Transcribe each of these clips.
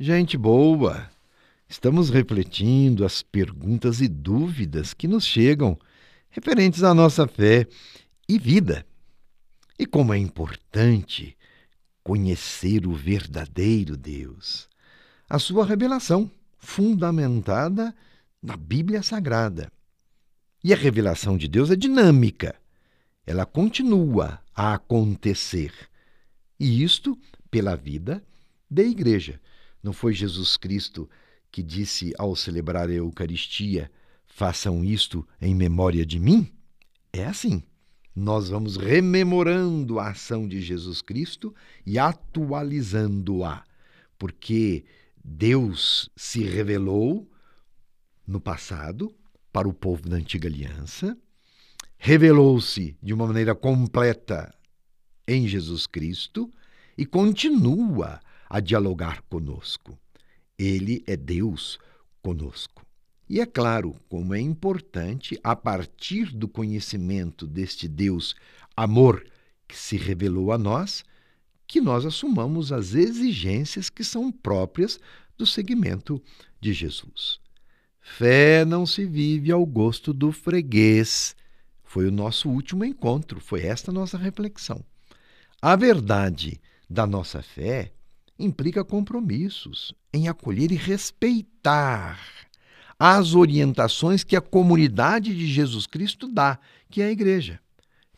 Gente boa, estamos refletindo as perguntas e dúvidas que nos chegam referentes à nossa fé e vida. E como é importante conhecer o verdadeiro Deus, a sua revelação, fundamentada na Bíblia Sagrada. E a revelação de Deus é dinâmica, ela continua a acontecer. E isto pela vida da igreja. Não foi Jesus Cristo que disse ao celebrar a Eucaristia: façam isto em memória de mim? É assim. Nós vamos rememorando a ação de Jesus Cristo e atualizando-a, porque Deus se revelou no passado para o povo da antiga aliança, revelou-se de uma maneira completa em Jesus Cristo e continua a dialogar conosco. Ele é Deus conosco. E é claro como é importante, a partir do conhecimento deste Deus amor que se revelou a nós, que nós assumamos as exigências que são próprias do segmento de Jesus. Fé não se vive ao gosto do freguês. Foi o nosso último encontro, foi esta nossa reflexão. A verdade da nossa fé implica compromissos em acolher e respeitar as orientações que a comunidade de Jesus Cristo dá, que é a igreja.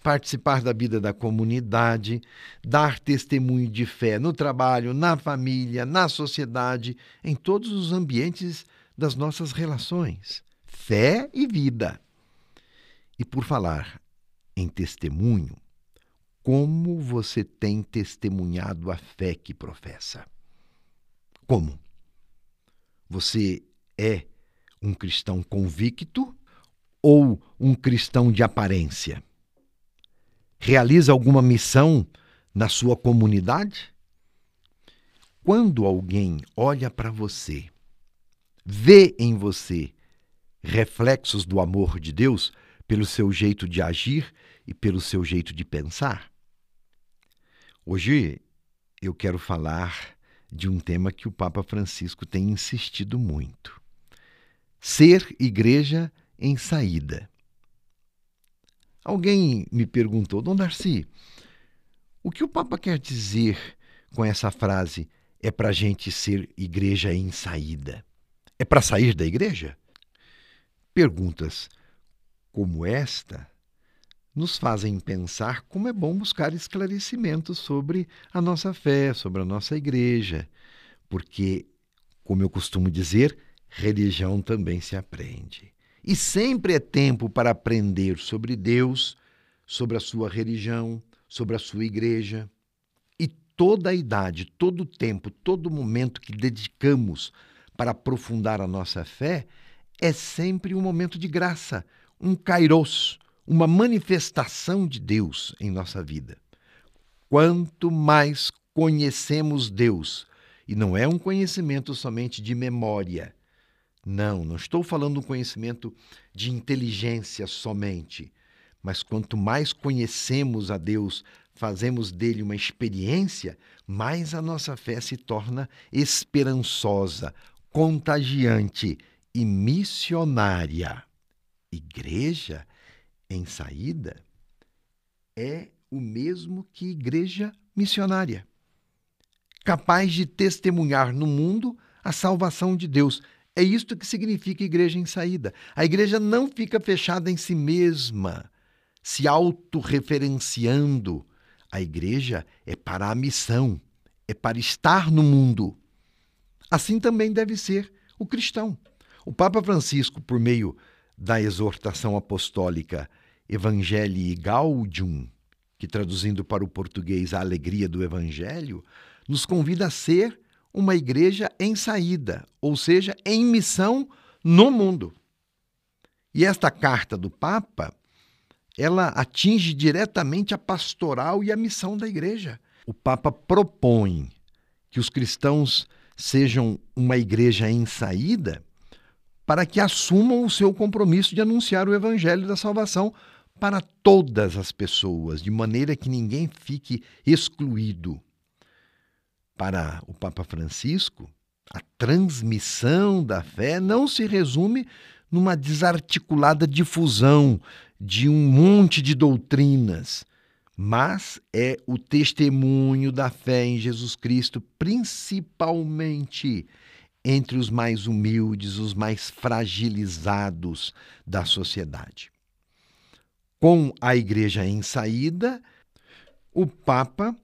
Participar da vida da comunidade, dar testemunho de fé no trabalho, na família, na sociedade, em todos os ambientes das nossas relações. Fé e vida. E por falar em testemunho, como você tem testemunhado a fé que professa? Como? Você é um cristão convicto ou um cristão de aparência? Realiza alguma missão na sua comunidade? Quando alguém olha para você, vê em você reflexos do amor de Deus pelo seu jeito de agir e pelo seu jeito de pensar? Hoje eu quero falar de um tema que o Papa Francisco tem insistido muito ser igreja em saída. Alguém me perguntou, Dom Darcy, o que o Papa quer dizer com essa frase? É para gente ser igreja em saída? É para sair da igreja? Perguntas como esta nos fazem pensar como é bom buscar esclarecimentos sobre a nossa fé, sobre a nossa igreja, porque, como eu costumo dizer, religião também se aprende. E sempre é tempo para aprender sobre Deus, sobre a sua religião, sobre a sua igreja. E toda a idade, todo o tempo, todo momento que dedicamos para aprofundar a nossa fé é sempre um momento de graça, um kairos, uma manifestação de Deus em nossa vida. Quanto mais conhecemos Deus, e não é um conhecimento somente de memória, não, não estou falando um conhecimento de inteligência somente, mas quanto mais conhecemos a Deus, fazemos dele uma experiência, mais a nossa fé se torna esperançosa, contagiante e missionária. Igreja em saída é o mesmo que igreja missionária, capaz de testemunhar no mundo a salvação de Deus é isto que significa igreja em saída. A igreja não fica fechada em si mesma, se autorreferenciando. A igreja é para a missão, é para estar no mundo. Assim também deve ser o cristão. O Papa Francisco, por meio da exortação apostólica Evangelii Gaudium, que traduzindo para o português a alegria do Evangelho, nos convida a ser uma igreja em saída, ou seja, em missão no mundo. E esta carta do Papa, ela atinge diretamente a pastoral e a missão da igreja. O Papa propõe que os cristãos sejam uma igreja em saída para que assumam o seu compromisso de anunciar o evangelho da salvação para todas as pessoas, de maneira que ninguém fique excluído. Para o Papa Francisco, A transmissão da fé não se resume numa desarticulada difusão de um monte de doutrinas, mas é o testemunho da fé em Jesus Cristo, principalmente entre os mais humildes, os mais fragilizados da sociedade. Com a igreja em saída, o Papa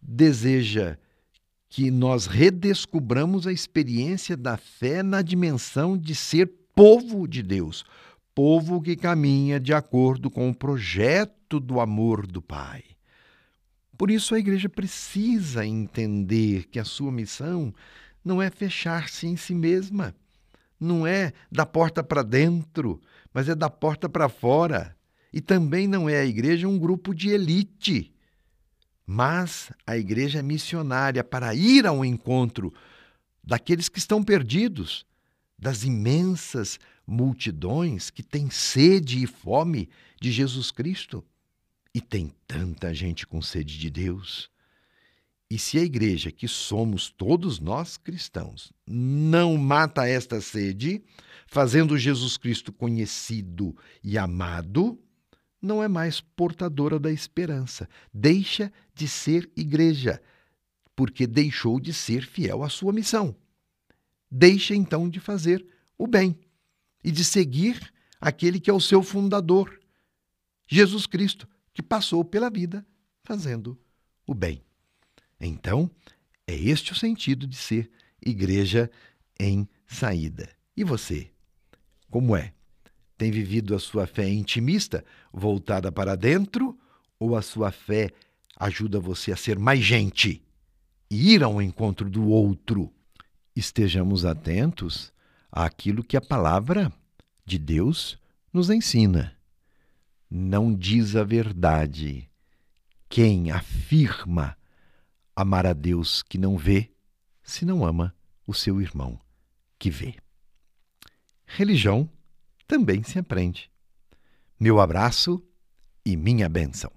deseja que nós redescubramos a experiência da fé na dimensão de ser povo de Deus, povo que caminha de acordo com o projeto do amor do Pai. Por isso a igreja precisa entender que a sua missão não é fechar-se em si mesma, não é da porta para dentro, mas é da porta para fora. E também não é a igreja um grupo de elite, mas a igreja missionária para ir ao encontro daqueles que estão perdidos, das imensas multidões que têm sede e fome de Jesus Cristo. E tem tanta gente com sede de Deus. E se a igreja, que somos todos nós cristãos, não mata esta sede, fazendo Jesus Cristo conhecido e amado, não é mais portadora da esperança. Deixa de ser igreja, porque deixou de ser fiel à sua missão. Deixa então de fazer o bem e de seguir aquele que é o seu fundador, Jesus Cristo, que passou pela vida fazendo o bem. Então, é este o sentido de ser igreja em saída. E você? Como é? Tem vivido a sua fé intimista, voltada para dentro, ou a sua fé ajuda você a ser mais gente e ir ao encontro do outro? Estejamos atentos àquilo que a palavra de Deus nos ensina. Não diz a verdade quem afirma amar a Deus que não vê, se não ama o seu irmão que vê. Religião também se aprende. Meu abraço e minha bênção.